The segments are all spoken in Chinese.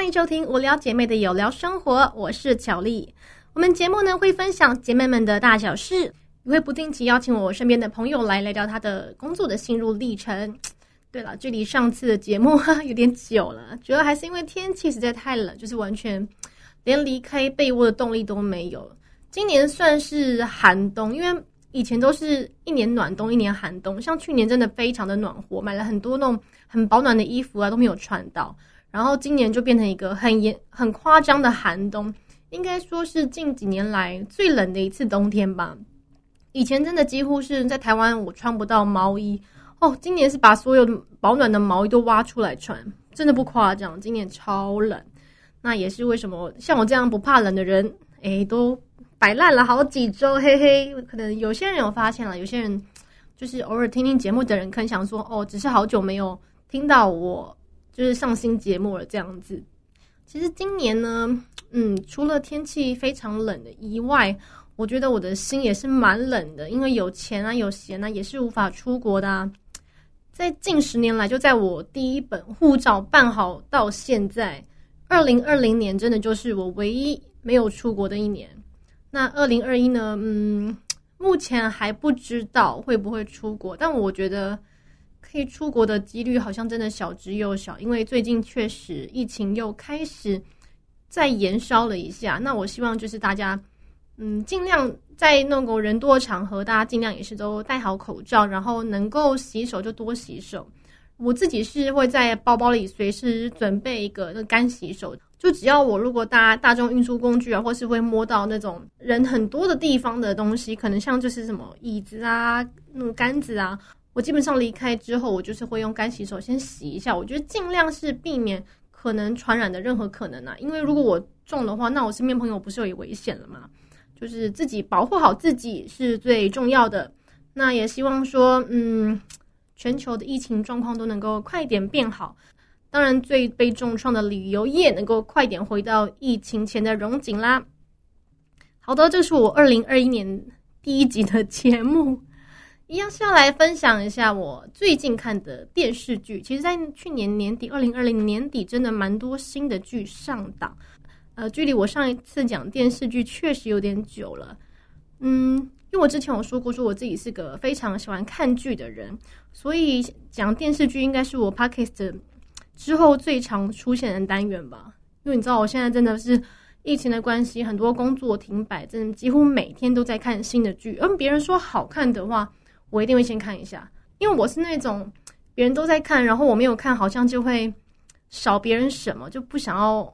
欢迎收听无聊姐妹的有聊生活，我是巧丽。我们节目呢会分享姐妹们的大小事，也会不定期邀请我身边的朋友来聊聊他的工作的心路历程。对了，距离上次的节目有点久了，主要还是因为天气实在太冷，就是完全连离开被窝的动力都没有。今年算是寒冬，因为以前都是一年暖冬，一年寒冬。像去年真的非常的暖和，买了很多那种很保暖的衣服啊，都没有穿到。然后今年就变成一个很严、很夸张的寒冬，应该说是近几年来最冷的一次冬天吧。以前真的几乎是在台湾我穿不到毛衣哦，今年是把所有保暖的毛衣都挖出来穿，真的不夸张。今年超冷，那也是为什么像我这样不怕冷的人，诶，都摆烂了好几周，嘿嘿。可能有些人有发现了，有些人就是偶尔听听节目的人，可能想说哦，只是好久没有听到我。就是上新节目了这样子。其实今年呢，嗯，除了天气非常冷的以外，我觉得我的心也是蛮冷的，因为有钱啊，有闲啊，也是无法出国的。啊。在近十年来，就在我第一本护照办好到现在，二零二零年真的就是我唯一没有出国的一年。那二零二一呢，嗯，目前还不知道会不会出国，但我觉得。可以出国的几率好像真的小之又小，因为最近确实疫情又开始再延烧了一下。那我希望就是大家，嗯，尽量在那个人多的场合，大家尽量也是都戴好口罩，然后能够洗手就多洗手。我自己是会在包包里随时准备一个那干洗手，就只要我如果搭大众运输工具啊，或是会摸到那种人很多的地方的东西，可能像就是什么椅子啊、那种杆子啊。我基本上离开之后，我就是会用干洗手先洗一下。我觉得尽量是避免可能传染的任何可能啊，因为如果我中的话，那我身边朋友不是有危险了吗？就是自己保护好自己是最重要的。那也希望说，嗯，全球的疫情状况都能够快点变好。当然，最被重创的旅游业能够快点回到疫情前的荣景啦。好的，这是我二零二一年第一集的节目。一样是要来分享一下我最近看的电视剧。其实，在去年年底，二零二零年底，真的蛮多新的剧上档。呃，距离我上一次讲电视剧确实有点久了。嗯，因为我之前有说过，说我自己是个非常喜欢看剧的人，所以讲电视剧应该是我 podcast 之后最常出现的单元吧。因为你知道，我现在真的是疫情的关系，很多工作停摆，真的几乎每天都在看新的剧。而别人说好看的话，我一定会先看一下，因为我是那种别人都在看，然后我没有看，好像就会少别人什么，就不想要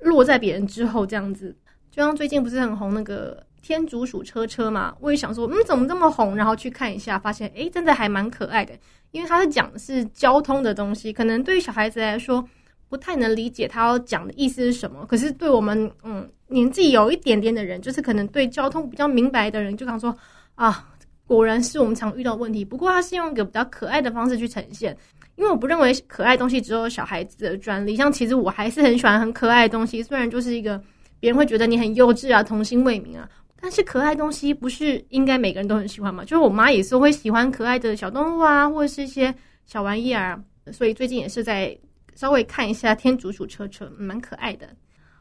落在别人之后这样子。就像最近不是很红那个《天竺鼠车车》嘛，我也想说，嗯，怎么这么红？然后去看一下，发现诶，真的还蛮可爱的。因为他是讲的是交通的东西，可能对于小孩子来说不太能理解他要讲的意思是什么。可是对我们嗯年纪有一点点的人，就是可能对交通比较明白的人，就想说啊。果然是我们常遇到问题，不过它是用一个比较可爱的方式去呈现，因为我不认为可爱东西只有小孩子的专利。像其实我还是很喜欢很可爱的东西，虽然就是一个别人会觉得你很幼稚啊、童心未泯啊，但是可爱东西不是应该每个人都很喜欢吗？就是我妈也是会喜欢可爱的小动物啊，或者是一些小玩意儿，所以最近也是在稍微看一下《天竺鼠车车》，蛮可爱的。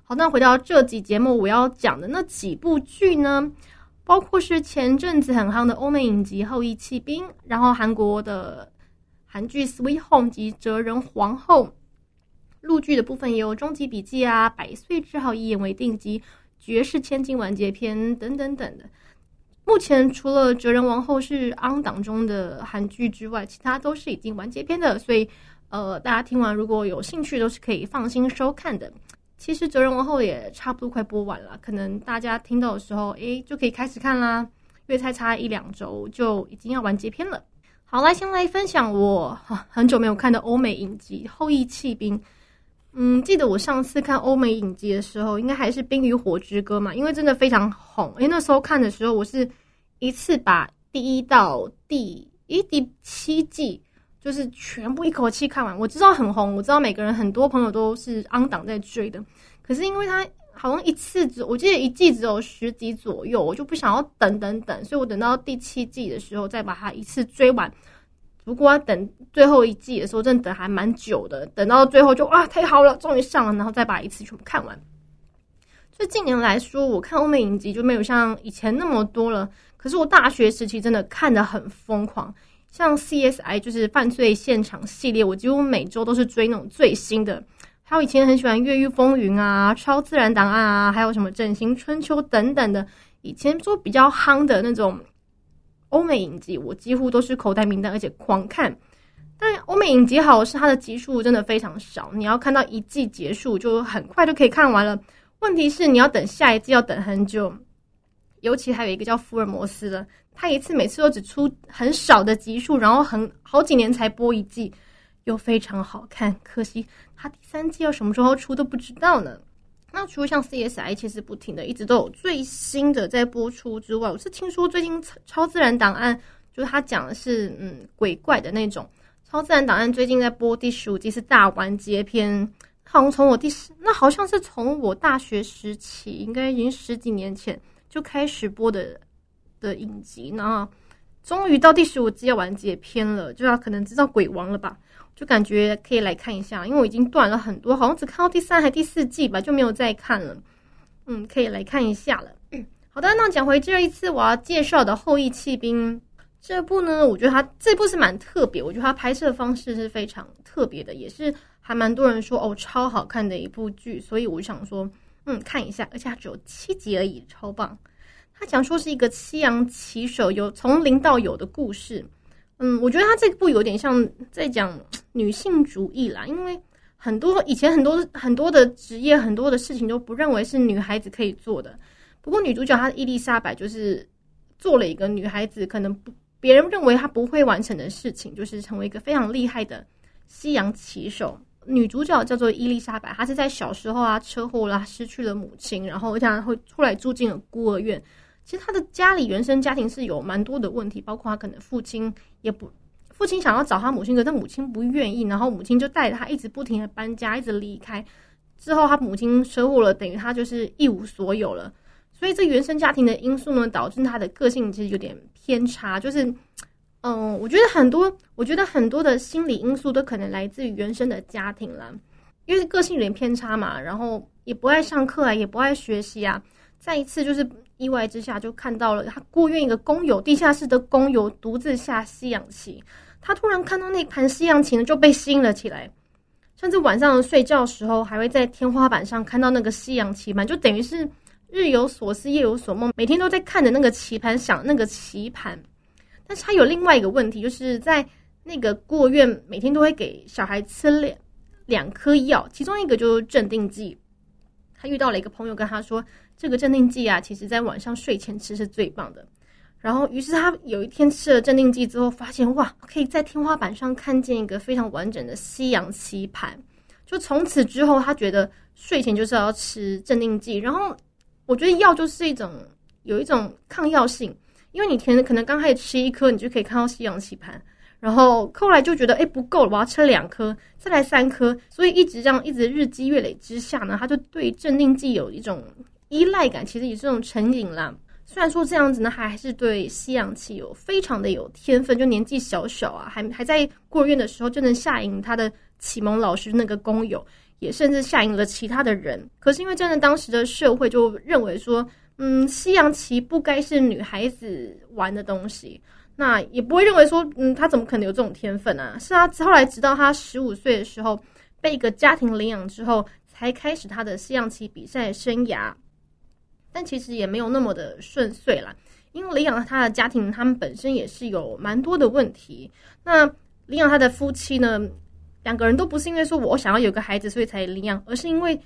好，那回到这集节目我要讲的那几部剧呢？包括是前阵子很夯的欧美影集《后羿弃兵》，然后韩国的韩剧《Sweet Home》及《哲人皇后》，陆剧的部分也有《终极笔记》啊，《百岁之后一言为定》及《绝世千金完结篇》等等等的。目前除了《哲人王后》是 on 档中的韩剧之外，其他都是已经完结篇的，所以呃，大家听完如果有兴趣，都是可以放心收看的。其实《哲人王后》也差不多快播完了，可能大家听到的时候，诶，就可以开始看啦。因为才差一两周就已经要完结篇了。好，来先来分享我很久没有看的欧美影集《后羿弃兵》。嗯，记得我上次看欧美影集的时候，应该还是《冰与火之歌》嘛，因为真的非常红。诶，那时候看的时候，我是一次把第一到第一第七季。就是全部一口气看完，我知道很红，我知道每个人很多朋友都是安档在追的，可是因为他好像一次只，我记得一季只有十集左右，我就不想要等等等，所以我等到第七季的时候再把它一次追完。不过等最后一季的时候，真的等还蛮久的，等到最后就啊太好了，终于上了，然后再把一次全部看完。所以近年来说，我看欧美影集就没有像以前那么多了。可是我大学时期真的看的很疯狂，像 CSI 就是犯罪现场系列，我几乎每周都是追那种最新的。还有以前很喜欢《越狱风云》啊，《超自然档案》啊，还有什么《整形春秋》等等的。以前说比较夯的那种欧美影集，我几乎都是口袋名单，而且狂看。但欧美影集好是它的集数真的非常少，你要看到一季结束就很快就可以看完了。问题是你要等下一季要等很久，尤其还有一个叫福尔摩斯的，他一次每次都只出很少的集数，然后很好几年才播一季，又非常好看，可惜他第三季要什么时候出都不知道呢。那除了像 CSI 其实不停的一直都有最新的在播出之外，我是听说最近超自然档案就是他讲的是嗯鬼怪的那种超自然档案，最近在播第十五季是大完结篇。好像从我第十，那好像是从我大学时期，应该已经十几年前就开始播的的影集，然后终于到第十五季要完结篇了，就要可能知道鬼王了吧？就感觉可以来看一下，因为我已经断了很多，好像只看到第三还第四季吧，就没有再看了。嗯，可以来看一下了。好的，那讲回这一次我要介绍的《后羿弃兵》这部呢，我觉得它这部是蛮特别，我觉得它拍摄方式是非常特别的，也是。还蛮多人说哦，超好看的一部剧，所以我想说，嗯，看一下，而且它只有七集而已，超棒。他讲说是一个西洋棋手有从零到有的故事，嗯，我觉得他这部有点像在讲女性主义啦，因为很多以前很多很多的职业，很多的事情都不认为是女孩子可以做的。不过女主角她伊丽莎白就是做了一个女孩子可能不别人认为她不会完成的事情，就是成为一个非常厉害的西洋棋手。女主角叫做伊丽莎白，她是在小时候啊车祸啦，失去了母亲，然后这样会出来住进了孤儿院。其实他的家里原生家庭是有蛮多的问题，包括他可能父亲也不，父亲想要找他母亲，可但母亲不愿意，然后母亲就带着他一直不停的搬家，一直离开。之后他母亲车祸了，等于他就是一无所有了。所以这原生家庭的因素呢，导致他的个性其实有点偏差，就是。嗯，我觉得很多，我觉得很多的心理因素都可能来自于原生的家庭了，因为个性有点偏差嘛，然后也不爱上课啊，也不爱学习啊。再一次就是意外之下就看到了他过院一个工友，地下室的工友独自下西洋棋，他突然看到那盘西洋棋呢就被吸引了起来，甚至晚上睡觉时候还会在天花板上看到那个西洋棋盘，就等于是日有所思夜有所梦，每天都在看着那个棋盘，想那个棋盘。但是他有另外一个问题，就是在那个孤儿院每天都会给小孩吃两两颗药，其中一个就是镇定剂。他遇到了一个朋友跟他说，这个镇定剂啊，其实在晚上睡前吃是最棒的。然后，于是他有一天吃了镇定剂之后，发现哇，可以在天花板上看见一个非常完整的西洋棋盘。就从此之后，他觉得睡前就是要吃镇定剂。然后，我觉得药就是一种有一种抗药性。因为你填可能刚开始吃一颗，你就可以看到西洋棋盘，然后后来就觉得哎不够了，我要吃两颗，再来三颗，所以一直这样一直日积月累之下呢，他就对镇定剂有一种依赖感，其实也是这种成瘾啦。虽然说这样子呢，还还是对西洋棋有非常的有天分，就年纪小小啊，还还在孤儿院的时候就能下赢他的启蒙老师那个工友，也甚至下赢了其他的人。可是因为真的当时的社会就认为说。嗯，西洋棋不该是女孩子玩的东西，那也不会认为说，嗯，他怎么可能有这种天分啊？是啊，后来直到他十五岁的时候，被一个家庭领养之后，才开始他的西洋棋比赛生涯。但其实也没有那么的顺遂啦，因为领养他的家庭，他们本身也是有蛮多的问题。那领养他的夫妻呢，两个人都不是因为说我想要有个孩子，所以才领养，而是因为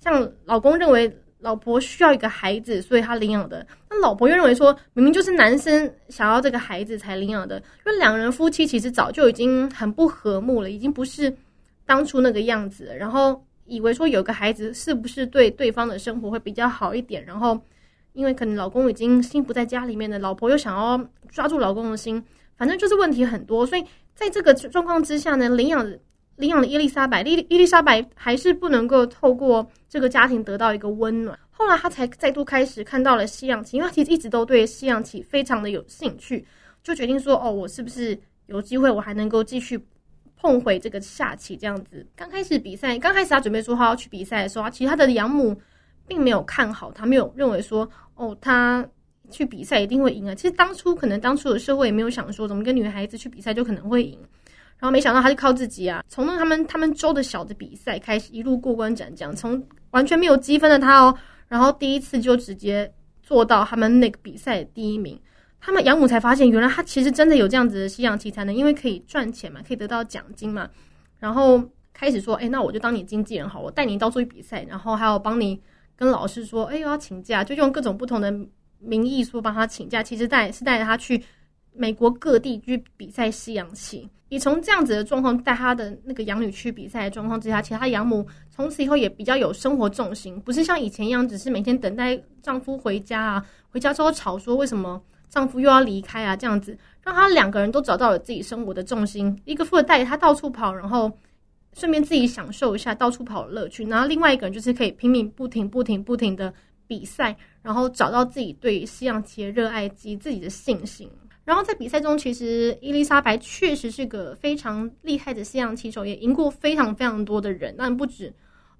像老公认为。老婆需要一个孩子，所以他领养的。那老婆又认为说，明明就是男生想要这个孩子才领养的，因为两人夫妻其实早就已经很不和睦了，已经不是当初那个样子。然后以为说有个孩子是不是对对方的生活会比较好一点？然后因为可能老公已经心不在家里面的，老婆又想要抓住老公的心，反正就是问题很多。所以在这个状况之下呢，领养。领养了伊丽莎白，伊伊丽莎白还是不能够透过这个家庭得到一个温暖。后来，他才再度开始看到了西洋棋，因为他其实一直都对西洋棋非常的有兴趣，就决定说：“哦，我是不是有机会我还能够继续碰回这个下棋这样子。刚开始比赛，刚开始他准备说他要去比赛的时候，其实他的养母并没有看好他，没有认为说哦他去比赛一定会赢啊。其实当初可能当初的社会也没有想说，怎么一个女孩子去比赛就可能会赢。然后没想到他就靠自己啊，从那他们他们州的小的比赛开始，一路过关斩将，从完全没有积分的他哦，然后第一次就直接做到他们那个比赛第一名。他们养母才发现，原来他其实真的有这样子的西洋棋才能，因为可以赚钱嘛，可以得到奖金嘛。然后开始说，哎，那我就当你经纪人好，我带你到处去比赛，然后还有帮你跟老师说，哎，我要请假，就用各种不同的名义说帮他请假，其实带是带着他去美国各地去比赛西洋棋。你从这样子的状况带他的那个养女去比赛的状况之下，其实他养母从此以后也比较有生活重心，不是像以前一样，只是每天等待丈夫回家啊，回家之后吵说为什么丈夫又要离开啊，这样子让他两个人都找到了自己生活的重心，一个富二代他到处跑，然后顺便自己享受一下到处跑的乐趣，然后另外一个人就是可以拼命不停不停不停的比赛，然后找到自己对西洋棋的热爱及自己的信心。然后在比赛中，其实伊丽莎白确实是个非常厉害的西洋棋手，也赢过非常非常多的人。但不止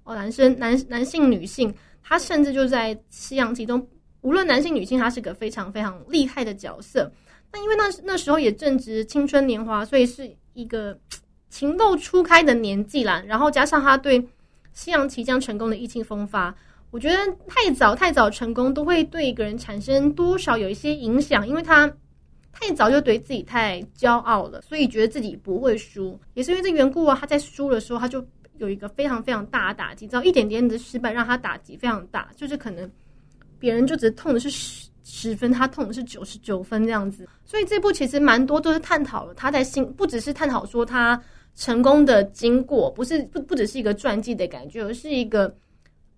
哦，男生、男男性、女性，他甚至就在西洋棋中，无论男性、女性，他是个非常非常厉害的角色。那因为那那时候也正值青春年华，所以是一个情窦初开的年纪啦。然后加上他对西洋棋将成功的意气风发，我觉得太早太早成功都会对一个人产生多少有一些影响，因为他。太早就对自己太骄傲了，所以觉得自己不会输，也是因为这缘故啊。他在输的时候，他就有一个非常非常大的打击，只要一点点的失败让他打击非常大，就是可能别人就只痛的是十十分，他痛的是九十九分这样子。所以这部其实蛮多都是探讨了他在心，不只是探讨说他成功的经过，不是不不只是一个传记的感觉，而是一个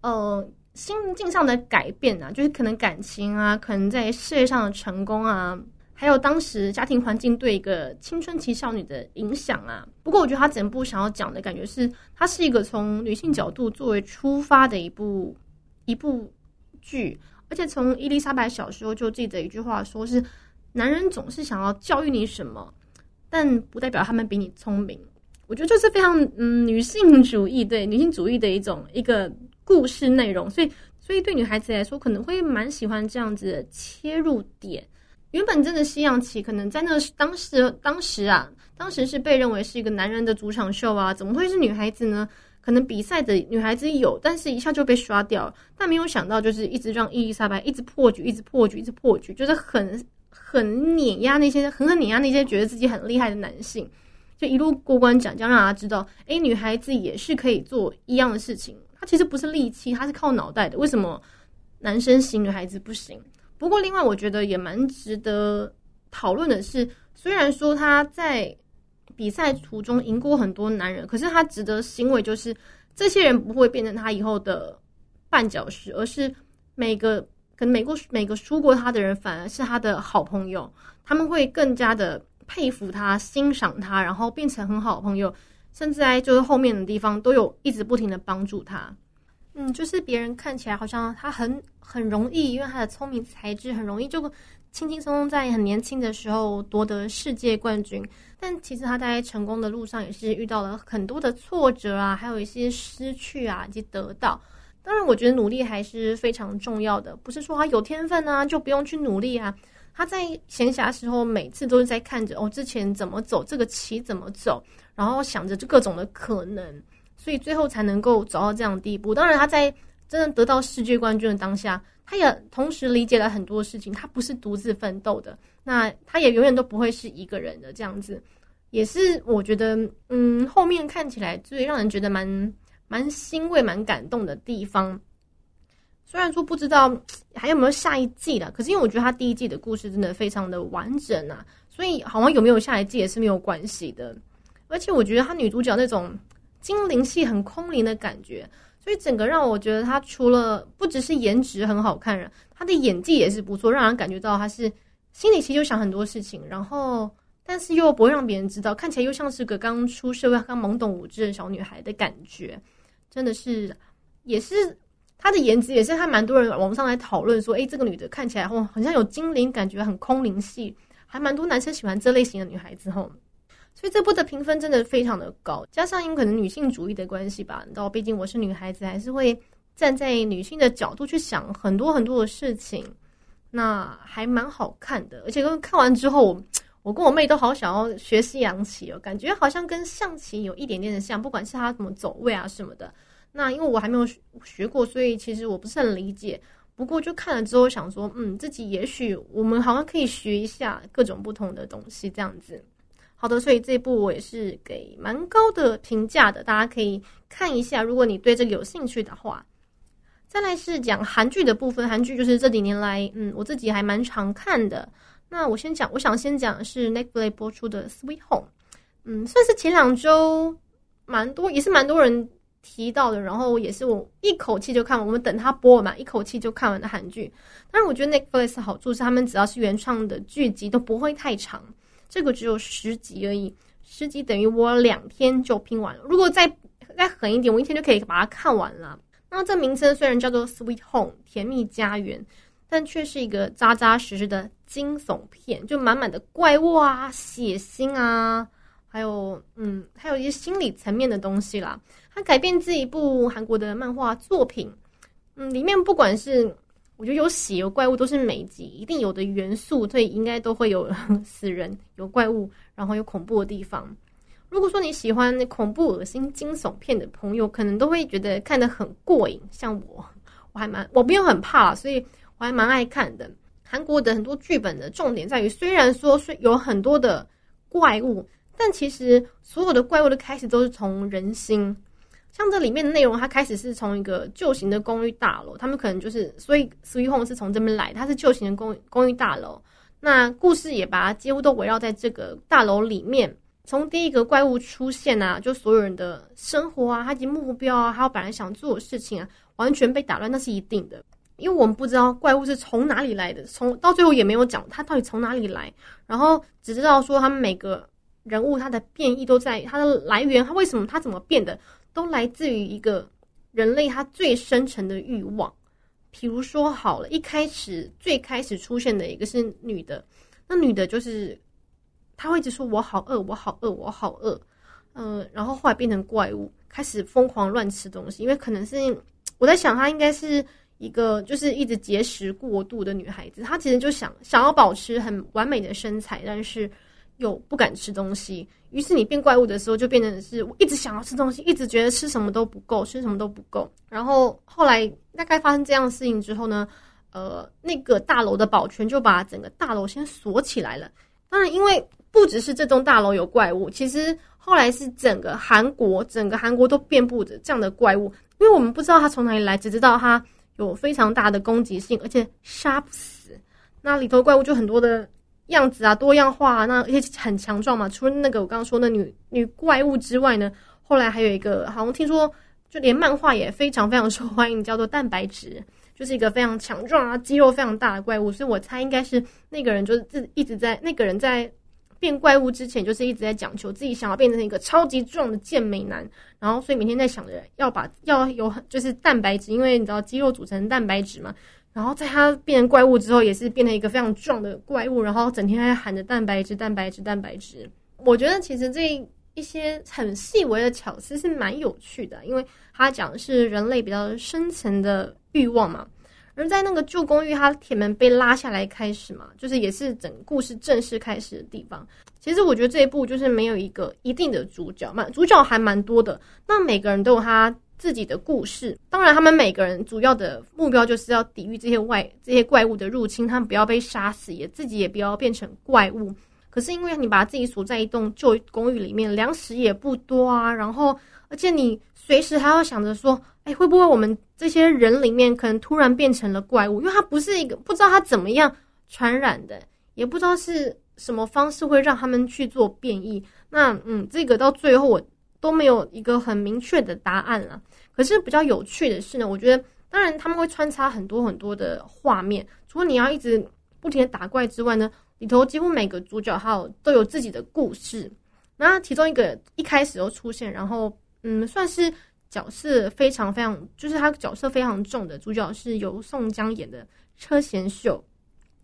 呃心境上的改变啊，就是可能感情啊，可能在事业上的成功啊。还有当时家庭环境对一个青春期少女的影响啊。不过我觉得他整部想要讲的感觉是，它是一个从女性角度作为出发的一部一部剧。而且从伊丽莎白小时候就记得一句话，说是男人总是想要教育你什么，但不代表他们比你聪明。我觉得这是非常嗯女性主义对女性主义的一种一个故事内容。所以所以对女孩子来说，可能会蛮喜欢这样子的切入点。原本真的西洋棋可能在那当时当时啊，当时是被认为是一个男人的主场秀啊，怎么会是女孩子呢？可能比赛的女孩子有，但是一下就被刷掉了。但没有想到，就是一直让伊丽莎白一直破局，一直破局，一直破局，就是很很碾压那些狠狠碾压那些觉得自己很厉害的男性，就一路过关斩将，让他知道，哎，女孩子也是可以做一样的事情。她其实不是力气，她是靠脑袋的。为什么男生行，女孩子不行？不过，另外我觉得也蛮值得讨论的是，虽然说他在比赛途中赢过很多男人，可是他值得欣慰就是这些人不会变成他以后的绊脚石，而是每个可能每个每个输过他的人反而是他的好朋友，他们会更加的佩服他、欣赏他，然后变成很好的朋友，甚至在就是后面的地方都有一直不停的帮助他。嗯，就是别人看起来好像他很很容易，因为他的聪明才智很容易就轻轻松松在很年轻的时候夺得世界冠军。但其实他在成功的路上也是遇到了很多的挫折啊，还有一些失去啊，以及得到。当然，我觉得努力还是非常重要的，不是说他有天分啊就不用去努力啊。他在闲暇时候每次都是在看着哦，之前怎么走这个棋怎么走，然后想着这各种的可能。所以最后才能够走到这样的地步。当然，他在真正得到世界冠军的当下，他也同时理解了很多事情。他不是独自奋斗的，那他也永远都不会是一个人的这样子。也是我觉得，嗯，后面看起来最让人觉得蛮蛮欣慰、蛮感动的地方。虽然说不知道 还有没有下一季了，可是因为我觉得他第一季的故事真的非常的完整啊，所以好像有没有下一季也是没有关系的。而且我觉得他女主角那种。精灵系很空灵的感觉，所以整个让我觉得他除了不只是颜值很好看，她的演技也是不错，让人感觉到他是心里其实就想很多事情，然后但是又不会让别人知道，看起来又像是个刚出社会、刚懵懂无知的小女孩的感觉，真的是也是她的颜值也是还蛮多人网上来讨论说，诶，这个女的看起来哦，好像有精灵感觉，很空灵系，还蛮多男生喜欢这类型的女孩子吼。所以这部的评分真的非常的高。加上因为可能女性主义的关系吧，你知道，毕竟我是女孩子，还是会站在女性的角度去想很多很多的事情。那还蛮好看的，而且看完之后，我跟我妹都好想要学习洋棋哦，感觉好像跟象棋有一点点的像，不管是它怎么走位啊什么的。那因为我还没有学过，所以其实我不是很理解。不过就看了之后想说，嗯，自己也许我们好像可以学一下各种不同的东西，这样子。好的，所以这部我也是给蛮高的评价的，大家可以看一下，如果你对这个有兴趣的话。再来是讲韩剧的部分，韩剧就是这几年来，嗯，我自己还蛮常看的。那我先讲，我想先讲是 Netflix 播出的《Sweet Home》，嗯，算是前两周蛮多，也是蛮多人提到的。然后也是我一口气就看完，我们等它播嘛，一口气就看完的韩剧。但是我觉得 Netflix 好处是，他们只要是原创的剧集都不会太长，这个只有十集而已，十集等于我两天就拼完了。如果再再狠一点，我一天就可以把它看完了。那这名称虽然叫做《Sweet Home》甜蜜家园，但却是一个扎扎实实的惊悚片，就满满的怪物啊、血腥啊，还有嗯，还有一些心理层面的东西啦。它改编自一部韩国的漫画作品，嗯，里面不管是我觉得有血有怪物，都是每集一定有的元素，所以应该都会有 死人、有怪物，然后有恐怖的地方。如果说你喜欢恐怖、恶心、惊悚片的朋友，可能都会觉得看得很过瘾。像我，我还蛮我不用很怕，所以我还蛮爱看的。韩国的很多剧本的重点在于，虽然说是有很多的怪物，但其实所有的怪物的开始都是从人心。像这里面的内容，它开始是从一个旧型的公寓大楼，他们可能就是所以 Sweet Home 是从这边来，它是旧型的公公寓大楼。那故事也把它几乎都围绕在这个大楼里面。从第一个怪物出现啊，就所有人的生活啊，他的目标啊，还有本来想做的事情啊，完全被打乱，那是一定的。因为我们不知道怪物是从哪里来的，从到最后也没有讲他到底从哪里来，然后只知道说他们每个人物他的变异都在他的来源，他为什么他怎么变的，都来自于一个人类他最深层的欲望。比如说好了，一开始最开始出现的一个是女的，那女的就是。她会一直说：“我好饿，我好饿，我好饿。”嗯，然后后来变成怪物，开始疯狂乱吃东西。因为可能是我在想，她应该是一个就是一直节食过度的女孩子。她其实就想想要保持很完美的身材，但是又不敢吃东西。于是你变怪物的时候，就变成是我一直想要吃东西，一直觉得吃什么都不够，吃什么都不够。然后后来大概发生这样的事情之后呢，呃，那个大楼的保全就把整个大楼先锁起来了。当然，因为不只是这栋大楼有怪物，其实后来是整个韩国，整个韩国都遍布着这样的怪物。因为我们不知道它从哪里来，只知道它有非常大的攻击性，而且杀不死。那里头怪物就很多的样子啊，多样化，啊那而且很强壮嘛。除了那个我刚刚说的女女怪物之外呢，后来还有一个，好像听说就连漫画也非常非常受欢迎，叫做蛋白质，就是一个非常强壮啊，肌肉非常大的怪物。所以我猜应该是那个人就是自一直在那个人在。变怪物之前，就是一直在讲求自己想要变成一个超级壮的健美男，然后所以每天在想着要把要有很就是蛋白质，因为你知道肌肉组成蛋白质嘛。然后在他变成怪物之后，也是变成一个非常壮的怪物，然后整天在喊着蛋白质、蛋白质、蛋白质。我觉得其实这一些很细微的巧思是蛮有趣的，因为他讲的是人类比较深层的欲望嘛。而在那个旧公寓，它铁门被拉下来开始嘛，就是也是整故事正式开始的地方。其实我觉得这一部就是没有一个一定的主角嘛，主角还蛮多的。那每个人都有他自己的故事。当然，他们每个人主要的目标就是要抵御这些外这些怪物的入侵，他们不要被杀死，也自己也不要变成怪物。可是因为你把自己锁在一栋旧公寓里面，粮食也不多啊，然后而且你随时还要想着说。哎，会不会我们这些人里面可能突然变成了怪物？因为它不是一个不知道它怎么样传染的，也不知道是什么方式会让他们去做变异。那嗯，这个到最后我都没有一个很明确的答案了。可是比较有趣的是呢，我觉得当然他们会穿插很多很多的画面，除了你要一直不停的打怪之外呢，里头几乎每个主角有都有自己的故事。那其中一个一开始就出现，然后嗯，算是。角色非常非常，就是他角色非常重的主角是由宋江演的车贤秀。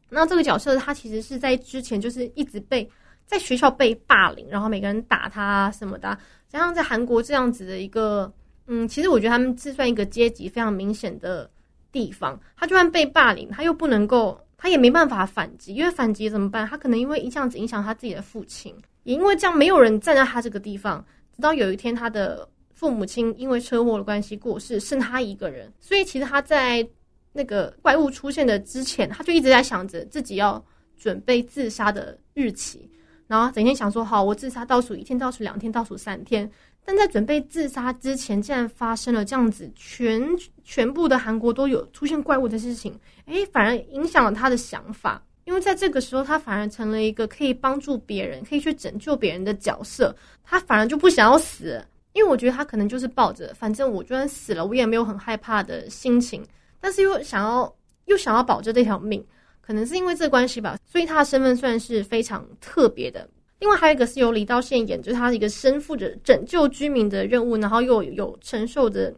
那这个角色他其实是在之前就是一直被在学校被霸凌，然后每个人打他什么的，加上在韩国这样子的一个，嗯，其实我觉得他们是算一个阶级非常明显的地方。他就算被霸凌，他又不能够，他也没办法反击，因为反击怎么办？他可能因为一这样子影响他自己的父亲，也因为这样没有人站在他这个地方。直到有一天，他的父母亲因为车祸的关系过世，剩他一个人，所以其实他在。那个怪物出现的之前，他就一直在想着自己要准备自杀的日期，然后整天想说：“好，我自杀倒数一天，倒数两天，倒数三天。”但在准备自杀之前，竟然发生了这样子，全全部的韩国都有出现怪物的事情。诶，反而影响了他的想法，因为在这个时候，他反而成了一个可以帮助别人、可以去拯救别人的角色。他反而就不想要死，因为我觉得他可能就是抱着反正我就算死了，我也没有很害怕的心情。但是又想要又想要保着这条命，可能是因为这关系吧，所以他的身份算是非常特别的。另外还有一个是由李道宪演，就是他一个身负着拯救居民的任务，然后又有承受着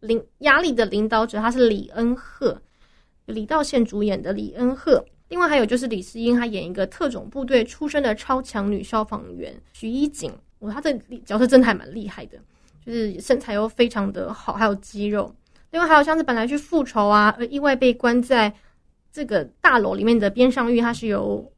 领压力的领导者，他是李恩赫，李道宪主演的李恩赫。另外还有就是李世英，她演一个特种部队出身的超强女消防员徐一锦，哇，他的角色真的还蛮厉害的，就是身材又非常的好，还有肌肉。另外还有像是本来去复仇啊，而意外被关在这个大楼里面的边上玉，他是由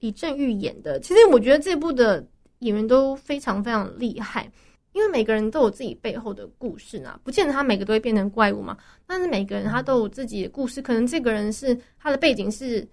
李正玉演的。其实我觉得这部的演员都非常非常厉害，因为每个人都有自己背后的故事呢，不见得他每个都会变成怪物嘛。但是每个人他都有自己的故事，可能这个人是他的背景是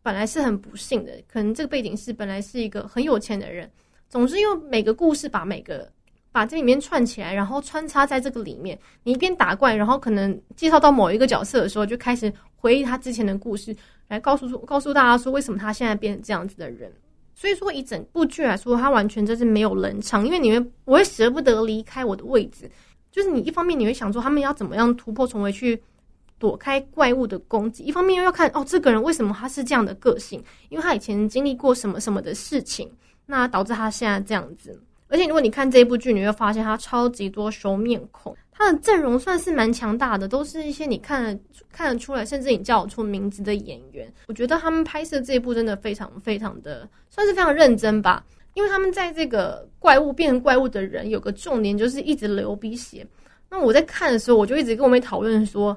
本来是很不幸的，可能这个背景是本来是一个很有钱的人。总之，用每个故事把每个。把这里面串起来，然后穿插在这个里面。你一边打怪，然后可能介绍到某一个角色的时候，就开始回忆他之前的故事，来告诉告诉大家说为什么他现在变成这样子的人。所以说，以整部剧来说，它完全就是没有冷场，因为你会我会舍不得离开我的位置。就是你一方面你会想说他们要怎么样突破重围去躲开怪物的攻击，一方面又要看哦这个人为什么他是这样的个性，因为他以前经历过什么什么的事情，那导致他现在这样子。而且如果你看这一部剧，你会发现他超级多熟面孔，他的阵容算是蛮强大的，都是一些你看得看得出来，甚至你叫出名字的演员。我觉得他们拍摄这一部真的非常非常的，算是非常认真吧。因为他们在这个怪物变成怪物的人有个重点，就是一直流鼻血。那我在看的时候，我就一直跟我妹讨论说，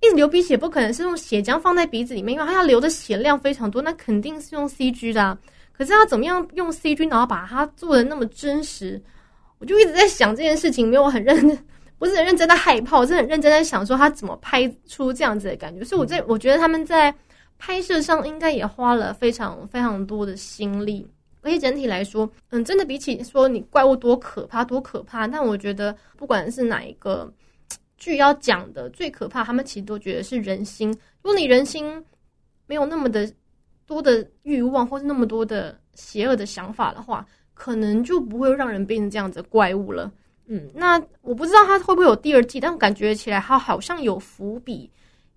一直流鼻血不可能是用血浆放在鼻子里面，因为他要流的血量非常多，那肯定是用 CG 的。可是他怎么样用 CG，然后把它做的那么真实？我就一直在想这件事情，没有很认真，不是很认真的害怕，我是很认真在想说他怎么拍出这样子的感觉。所以我在我觉得他们在拍摄上应该也花了非常非常多的心力。而且整体来说，嗯，真的比起说你怪物多可怕多可怕，但我觉得不管是哪一个 剧要讲的最可怕，他们其实都觉得是人心。如果你人心没有那么的。多的欲望，或是那么多的邪恶的想法的话，可能就不会让人变成这样子怪物了。嗯，那我不知道他会不会有第二季，但感觉起来他好像有伏笔，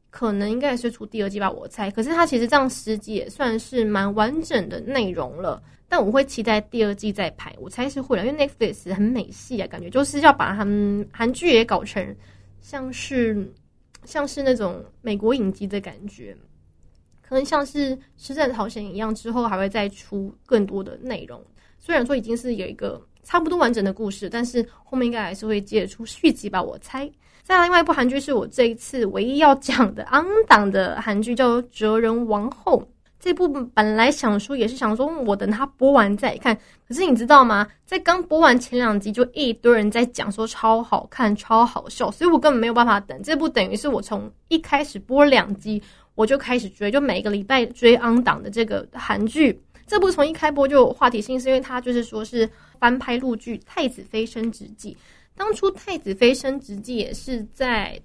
可能应该也是出第二季吧，我猜。可是他其实这样十集也算是蛮完整的内容了，但我会期待第二季再拍，我猜是会了，因为 Netflix 很美系啊，感觉就是要把他们韩剧也搞成像是像是那种美国影集的感觉。可能像是《实战朝鲜》一样，之后还会再出更多的内容。虽然说已经是有一个差不多完整的故事，但是后面应该还是会接出续集吧，我猜。再来，另外一部韩剧是我这一次唯一要讲的 on 档的韩剧，叫《哲人王后》。这部本来想说也是想说，我等它播完再看。可是你知道吗？在刚播完前两集，就一堆人在讲说超好看、超好笑，所以我根本没有办法等。这部等于是我从一开始播两集。我就开始追，就每个礼拜追 on 档的这个韩剧。这部从一开播就有话题性，是因为它就是说是翻拍陆剧《太子妃升职记》。当初《太子妃升职记》也是在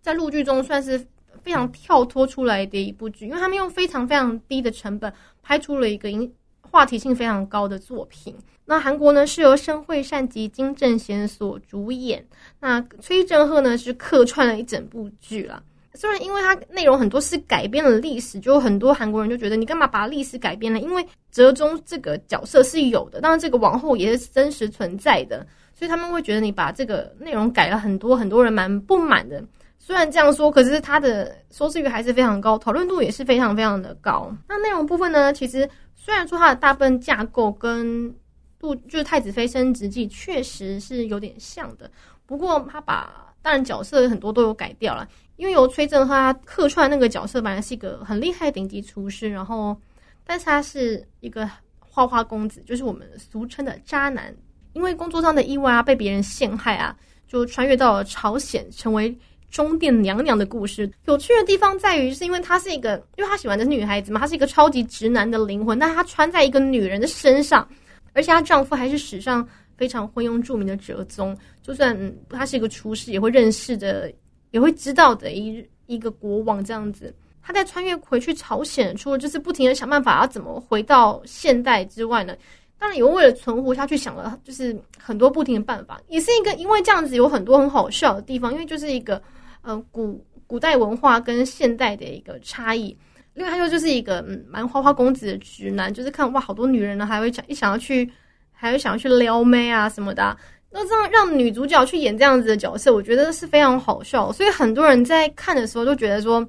在陆剧中算是非常跳脱出来的一部剧，因为他们用非常非常低的成本拍出了一个影话题性非常高的作品。那韩国呢是由申惠善及金正贤所主演，那崔振赫呢是客串了一整部剧了。虽然因为它内容很多是改编了历史，就很多韩国人就觉得你干嘛把历史改编了？因为哲宗这个角色是有的，当然这个王后也是真实存在的，所以他们会觉得你把这个内容改了很多，很多人蛮不满的。虽然这样说，可是它的收视率还是非常高，讨论度也是非常非常的高。那内容部分呢，其实虽然说它的大部分架构跟杜就是太子妃升职记确实是有点像的，不过他把当然角色很多都有改掉了，因为由崔振赫他客串那个角色本来是一个很厉害的顶级厨师，然后但是他是一个花花公子，就是我们俗称的渣男，因为工作上的意外啊被别人陷害啊，就穿越到了朝鲜成为。中殿娘娘的故事有趣的地方在于，是因为他是一个，因为他喜欢的是女孩子嘛，他是一个超级直男的灵魂，但是他穿在一个女人的身上，而且她丈夫还是史上非常昏庸著名的哲宗，就算他是一个厨师，也会认识的，也会知道的一一个国王这样子。他在穿越回去朝鲜，除了就是不停的想办法要怎么回到现代之外呢？当然，也为了存活下去，想了就是很多不停的办法，也是一个因为这样子有很多很好笑的地方，因为就是一个。呃，古古代文化跟现代的一个差异，另外他又就是一个嗯蛮花花公子的直男，就是看哇好多女人呢，还会想一想要去，还会想要去撩妹啊什么的，那这样让女主角去演这样子的角色，我觉得是非常好笑，所以很多人在看的时候都觉得说，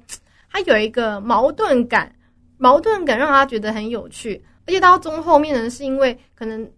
他有一个矛盾感，矛盾感让他觉得很有趣，而且到中后面呢，是因为可能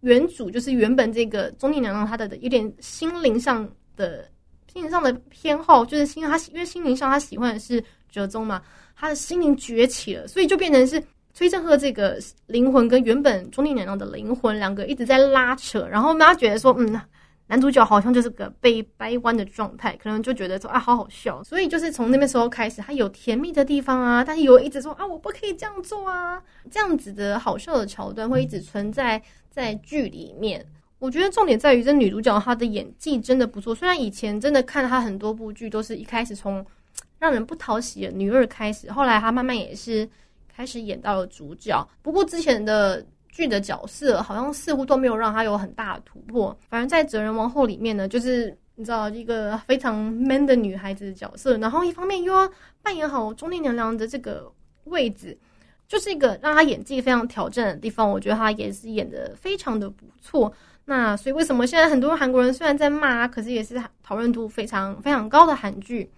原主就是原本这个中年娘娘她的有点心灵上的。心灵上的偏好就是心他，因为心灵上他喜欢的是哲宗嘛，他的心灵崛起了，所以就变成是崔振赫这个灵魂跟原本钟丽娘娘的灵魂两个一直在拉扯，然后他觉得说，嗯，男主角好像就是个被掰弯的状态，可能就觉得说啊，好好笑，所以就是从那边时候开始，他有甜蜜的地方啊，但是有一直说啊，我不可以这样做啊，这样子的好笑的桥段会一直存在在剧里面。我觉得重点在于这女主角她的演技真的不错。虽然以前真的看她很多部剧，都是一开始从让人不讨喜的女二开始，后来她慢慢也是开始演到了主角。不过之前的剧的角色好像似乎都没有让她有很大的突破。反正在《哲人王后》里面呢，就是你知道一个非常 man 的女孩子的角色，然后一方面又要扮演好中年娘娘的这个位置，就是一个让她演技非常挑战的地方。我觉得她也是演的非常的不错。那所以为什么现在很多韩国人虽然在骂，可是也是讨论度非常非常高的韩剧？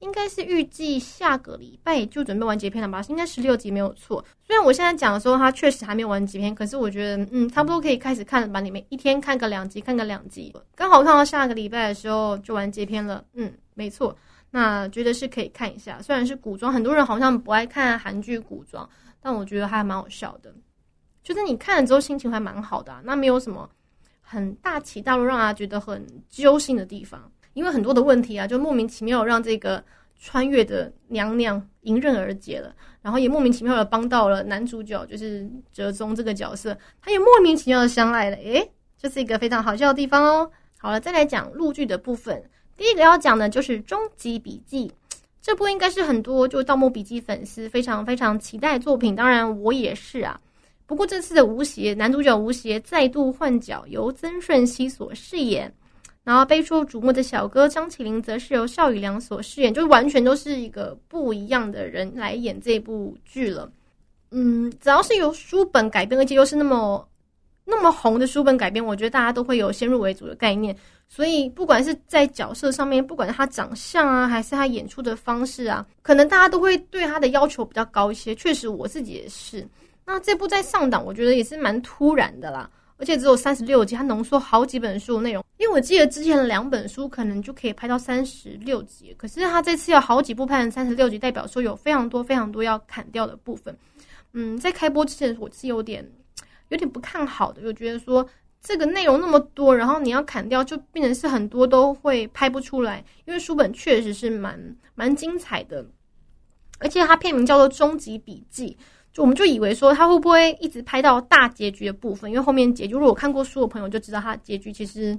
应该是预计下个礼拜就准备完结篇了吧？应该十六集没有错。虽然我现在讲的时候，它确实还没有完结篇，可是我觉得嗯，差不多可以开始看了吧？你们一天看个两集，看个两集，刚好看到下个礼拜的时候就完结篇了。嗯，没错。那觉得是可以看一下，虽然是古装，很多人好像不爱看韩剧古装，但我觉得还蛮好笑的。就是你看了之后心情还蛮好的，那没有什么。很大起大落，让他觉得很揪心的地方，因为很多的问题啊，就莫名其妙让这个穿越的娘娘迎刃而解了，然后也莫名其妙的帮到了男主角，就是哲宗这个角色，他也莫名其妙的相爱了，诶，这是一个非常好笑的地方哦。好了，再来讲陆剧的部分，第一个要讲的就是《终极笔记》，这部应该是很多就《盗墓笔记》粉丝非常非常期待作品，当然我也是啊。不过这次的吴邪男主角吴邪再度换角，由曾舜晞所饰演，然后备受瞩目的小哥张起灵则是由邵雨良所饰演，就完全都是一个不一样的人来演这部剧了。嗯，只要是由书本改编，而且又是那么那么红的书本改编，我觉得大家都会有先入为主的概念。所以不管是在角色上面，不管是他长相啊，还是他演出的方式啊，可能大家都会对他的要求比较高一些。确实，我自己也是。那这部在上档，我觉得也是蛮突然的啦，而且只有三十六集，它浓缩好几本书内容。因为我记得之前的两本书可能就可以拍到三十六集，可是它这次要好几部拍成三十六集，代表说有非常多非常多要砍掉的部分。嗯，在开播之前我是有点有点不看好的，就觉得说这个内容那么多，然后你要砍掉，就变成是很多都会拍不出来。因为书本确实是蛮蛮精彩的，而且它片名叫做《终极笔记》。我们就以为说他会不会一直拍到大结局的部分，因为后面结局，如果看过书的朋友就知道，他结局其实，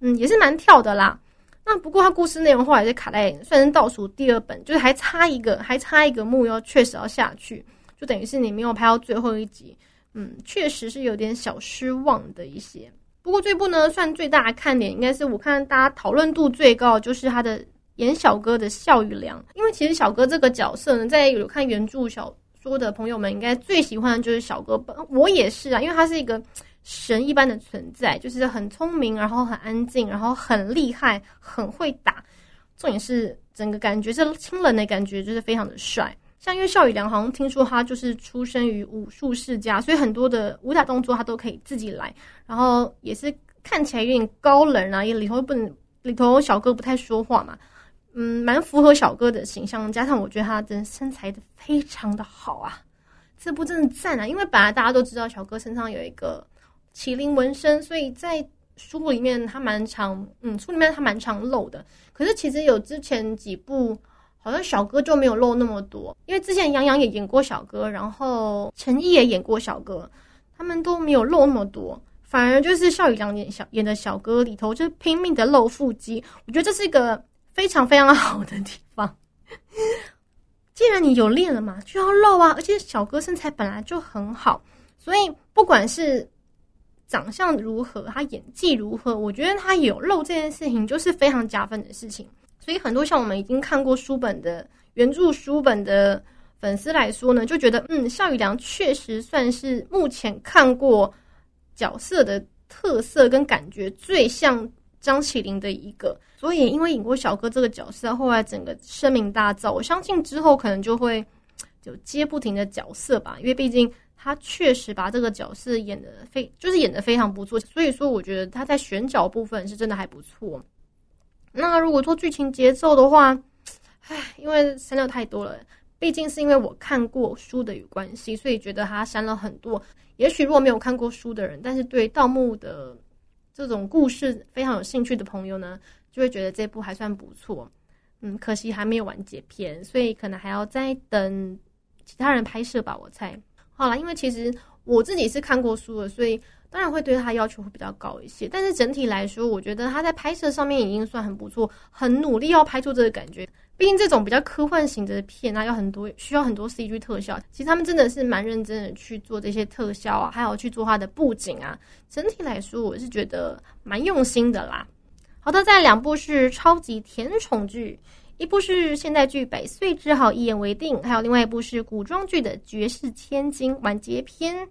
嗯，也是蛮跳的啦。那不过他故事内容后来是卡在算是倒数第二本，就是还差一个，还差一个幕要确实要下去，就等于是你没有拍到最后一集，嗯，确实是有点小失望的一些。不过这部呢，算最大的看点，应该是我看大家讨论度最高，就是他的演小哥的笑与良，因为其实小哥这个角色呢，在有看原著小。说的朋友们应该最喜欢的就是小哥本，我也是啊，因为他是一个神一般的存在，就是很聪明，然后很安静，然后很厉害，很会打。重点是整个感觉是清冷的感觉，就是非常的帅。像因为邵雨良好像听说他就是出生于武术世家，所以很多的武打动作他都可以自己来，然后也是看起来有点高冷啊，也里头不能里头小哥不太说话嘛，嗯，蛮符合小哥的形象，加上我觉得他的身材非常的好啊，这部真的赞啊！因为本来大家都知道小哥身上有一个麒麟纹身，所以在书里面他蛮常，嗯，书里面他蛮常露的，可是其实有之前几部。好像小哥就没有露那么多，因为之前杨洋也演过小哥，然后陈毅也演过小哥，他们都没有露那么多，反而就是邵雨良演小演的小哥里头，就是拼命的露腹肌。我觉得这是一个非常非常好的地方。既然你有练了嘛，就要露啊！而且小哥身材本来就很好，所以不管是长相如何，他演技如何，我觉得他有露这件事情就是非常加分的事情。所以很多像我们已经看过书本的原著书本的粉丝来说呢，就觉得嗯，邵雨良确实算是目前看过角色的特色跟感觉最像张起灵的一个。所以因为演过小哥这个角色，后来整个声名大噪。我相信之后可能就会 就接不停的角色吧，因为毕竟他确实把这个角色演的非就是演的非常不错。所以说，我觉得他在选角部分是真的还不错。那如果说剧情节奏的话，唉，因为删掉太多了。毕竟是因为我看过书的有关系，所以觉得他删了很多。也许如果没有看过书的人，但是对盗墓的这种故事非常有兴趣的朋友呢，就会觉得这部还算不错。嗯，可惜还没有完结篇，所以可能还要再等其他人拍摄吧。我猜好了，因为其实我自己是看过书的，所以。当然会对他要求会比较高一些，但是整体来说，我觉得他在拍摄上面已经算很不错，很努力要拍出这个感觉。毕竟这种比较科幻型的片啊，要很多需要很多 CG 特效，其实他们真的是蛮认真的去做这些特效啊，还有去做它的布景啊。整体来说，我是觉得蛮用心的啦。好的，在两部是超级甜宠剧，一部是现代剧《百岁之好一言为定》，还有另外一部是古装剧的《绝世千金》完结篇。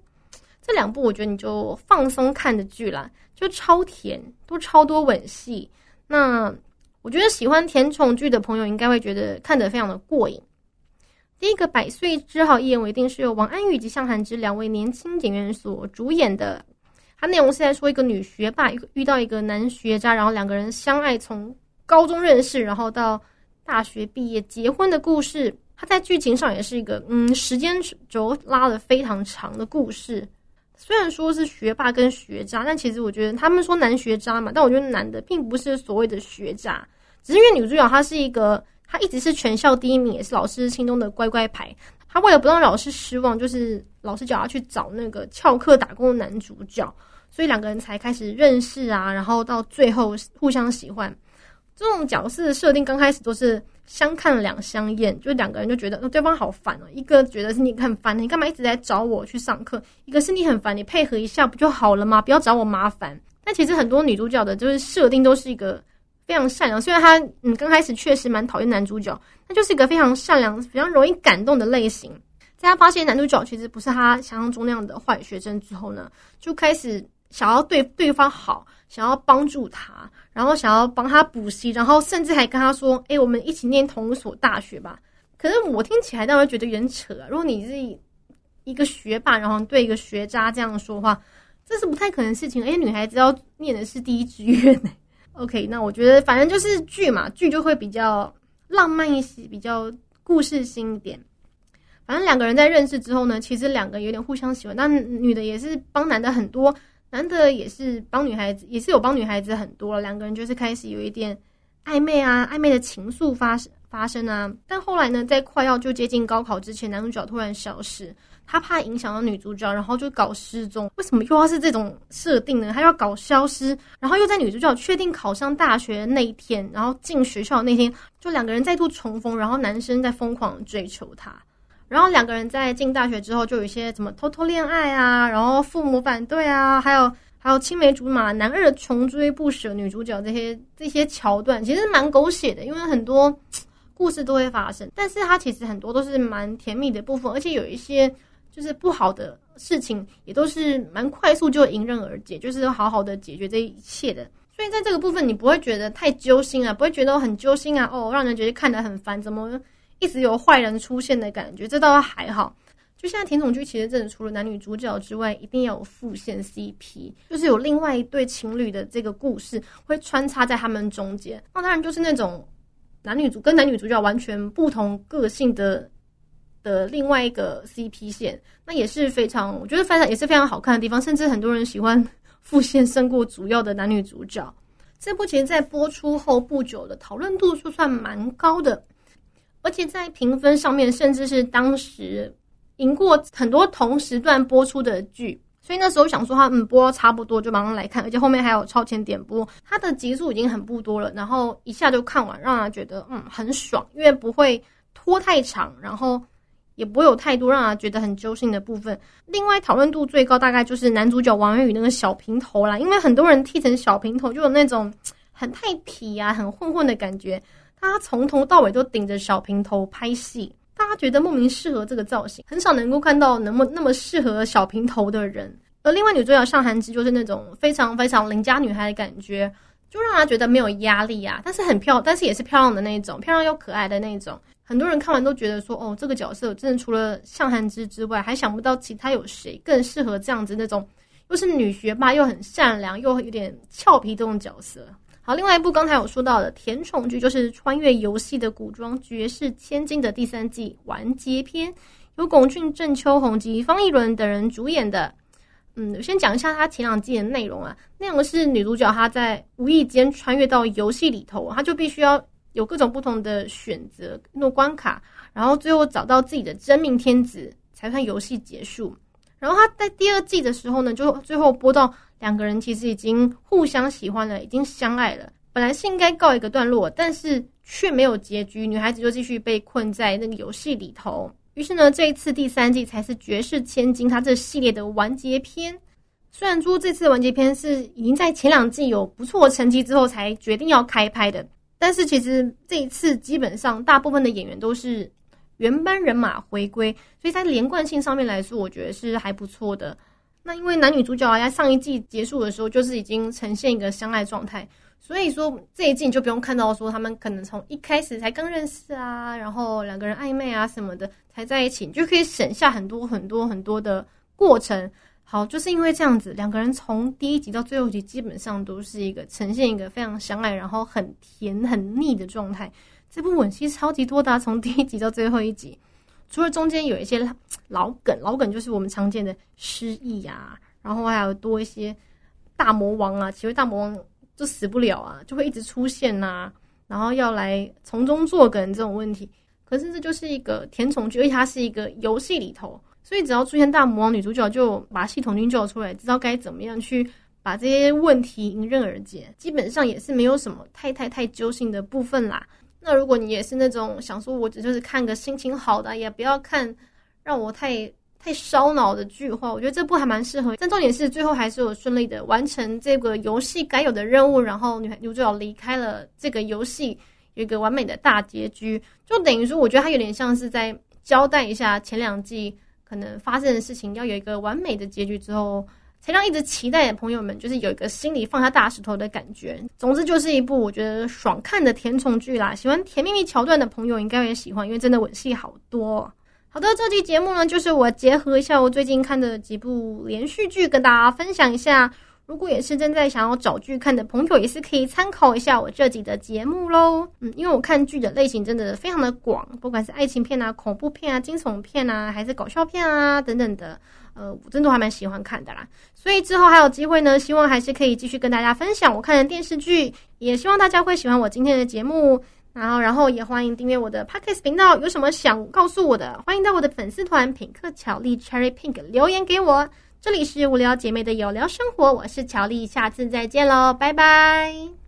这两部我觉得你就放松看的剧啦，就超甜，都超多吻戏。那我觉得喜欢甜宠剧的朋友应该会觉得看得非常的过瘾。第一个《百岁之好，一言为定》是由王安宇及向涵之两位年轻演员所主演的。它内容是在说一个女学霸遇到一个男学渣，然后两个人相爱，从高中认识，然后到大学毕业结婚的故事。它在剧情上也是一个嗯时间轴拉的非常长的故事。虽然说是学霸跟学渣，但其实我觉得他们说男学渣嘛，但我觉得男的并不是所谓的学渣，只是因为女主角她是一个，她一直是全校第一名，也是老师心中的乖乖牌。她为了不让老师失望，就是老师叫她去找那个翘课打工的男主角，所以两个人才开始认识啊，然后到最后互相喜欢。这种角色设定刚开始都是。相看两相厌，就两个人就觉得对方好烦哦。一个觉得是你很烦，你干嘛一直在找我去上课？一个是你很烦，你配合一下不就好了吗？不要找我麻烦。但其实很多女主角的就是设定都是一个非常善良，虽然她嗯刚开始确实蛮讨厌男主角，那就是一个非常善良、非常容易感动的类型。在她发现男主角其实不是她想象中那样的坏学生之后呢，就开始想要对对方好。想要帮助他，然后想要帮他补习，然后甚至还跟他说：“哎，我们一起念同一所大学吧。”可是我听起来当然觉得有点扯啊！如果你是一个学霸，然后对一个学渣这样说话，这是不太可能的事情。而且女孩子要念的是第一志愿呢。OK，那我觉得反正就是剧嘛，剧就会比较浪漫一些，比较故事性一点。反正两个人在认识之后呢，其实两个有点互相喜欢，但女的也是帮男的很多。男的也是帮女孩子，也是有帮女孩子很多。两个人就是开始有一点暧昧啊，暧昧的情愫发生发生啊。但后来呢，在快要就接近高考之前，男主角突然消失，他怕影响到女主角，然后就搞失踪。为什么又要是这种设定呢？他要搞消失，然后又在女主角确定考上大学的那一天，然后进学校那天，就两个人再度重逢，然后男生在疯狂追求她。然后两个人在进大学之后，就有一些怎么偷偷恋爱啊，然后父母反对啊，还有还有青梅竹马、男二的穷追不舍女主角这些这些桥段，其实蛮狗血的，因为很多故事都会发生，但是它其实很多都是蛮甜蜜的部分，而且有一些就是不好的事情，也都是蛮快速就迎刃而解，就是好好的解决这一切的。所以在这个部分，你不会觉得太揪心啊，不会觉得很揪心啊，哦，让人觉得看得很烦，怎么？一直有坏人出现的感觉，这倒还好。就现在甜宠剧，其实真的除了男女主角之外，一定要有副线 CP，就是有另外一对情侣的这个故事会穿插在他们中间。那当然就是那种男女主跟男女主角完全不同个性的的另外一个 CP 线，那也是非常，我觉得非常也是非常好看的地方。甚至很多人喜欢副线胜过主要的男女主角。这部其实，在播出后不久的讨论度就算蛮高的，而且在评分上面，甚至是当时。赢过很多同时段播出的剧，所以那时候想说他嗯播差不多就马上来看，而且后面还有超前点播，它的集数已经很不多了，然后一下就看完，让人觉得嗯很爽，因为不会拖太长，然后也不会有太多让人觉得很揪心的部分。另外讨论度最高大概就是男主角王源宇那个小平头啦，因为很多人剃成小平头就有那种很太痞啊、很混混的感觉，他从头到尾都顶着小平头拍戏。大家觉得莫名适合这个造型，很少能够看到那么那么适合小平头的人。而另外女主角上韩之就是那种非常非常邻家女孩的感觉，就让她觉得没有压力啊，但是很漂，但是也是漂亮的那种，漂亮又可爱的那种。很多人看完都觉得说，哦，这个角色真的除了向韩之之外，还想不到其他有谁更适合这样子那种，又是女学霸又很善良又有点俏皮这种角色。好，另外一部刚才有说到的甜宠剧，就是穿越游戏的古装绝世千金的第三季完结篇，由龚俊、郑秋红及方逸伦等人主演的。嗯，我先讲一下他前两季的内容啊。内容是女主角她在无意间穿越到游戏里头，她就必须要有各种不同的选择、弄关卡，然后最后找到自己的真命天子，才算游戏结束。然后他在第二季的时候呢，就最后播到。两个人其实已经互相喜欢了，已经相爱了。本来是应该告一个段落，但是却没有结局，女孩子就继续被困在那个游戏里头。于是呢，这一次第三季才是绝世千金它这系列的完结篇。虽然说这次完结篇是已经在前两季有不错的成绩之后才决定要开拍的，但是其实这一次基本上大部分的演员都是原班人马回归，所以在连贯性上面来说，我觉得是还不错的。那因为男女主角啊，在上一季结束的时候，就是已经呈现一个相爱状态，所以说这一季你就不用看到说他们可能从一开始才刚认识啊，然后两个人暧昧啊什么的才在一起，你就可以省下很多很多很多的过程。好，就是因为这样子，两个人从第一集到最后一集，基本上都是一个呈现一个非常相爱，然后很甜很腻的状态。这部吻戏超级多的，从第一集到最后一集。除了中间有一些老梗，老梗就是我们常见的失忆啊，然后还有多一些大魔王啊，其实大魔王就死不了啊，就会一直出现呐，然后要来从中作梗这种问题。可是这就是一个甜宠剧，而且它是一个游戏里头，所以只要出现大魔王，女主角就把系统军叫出来，知道该怎么样去把这些问题迎刃而解，基本上也是没有什么太太太揪心的部分啦。那如果你也是那种想说，我只就是看个心情好的，也不要看让我太太烧脑的剧话，我觉得这部还蛮适合。但重点是最后还是有顺利的完成这个游戏该有的任务，然后女孩女主角离开了这个游戏，有一个完美的大结局。就等于说，我觉得它有点像是在交代一下前两季可能发生的事情，要有一个完美的结局之后。才让一直期待的朋友们，就是有一个心里放下大石头的感觉。总之，就是一部我觉得爽看的甜宠剧啦。喜欢甜蜜蜜桥段的朋友应该也喜欢，因为真的吻戏好多。好的，这期节目呢，就是我结合一下我最近看的几部连续剧，跟大家分享一下。如果也是正在想要找剧看的朋友，也是可以参考一下我这集的节目喽。嗯，因为我看剧的类型真的非常的广，不管是爱情片啊、恐怖片啊、惊悚片啊，还是搞笑片啊等等的，呃，我真的还蛮喜欢看的啦。所以之后还有机会呢，希望还是可以继续跟大家分享我看的电视剧，也希望大家会喜欢我今天的节目。然后，然后也欢迎订阅我的 Podcast 频道。有什么想告诉我的，欢迎到我的粉丝团品客巧丽 Cherry Pink 留言给我。这里是无聊姐妹的有聊生活，我是乔丽，下次再见喽，拜拜。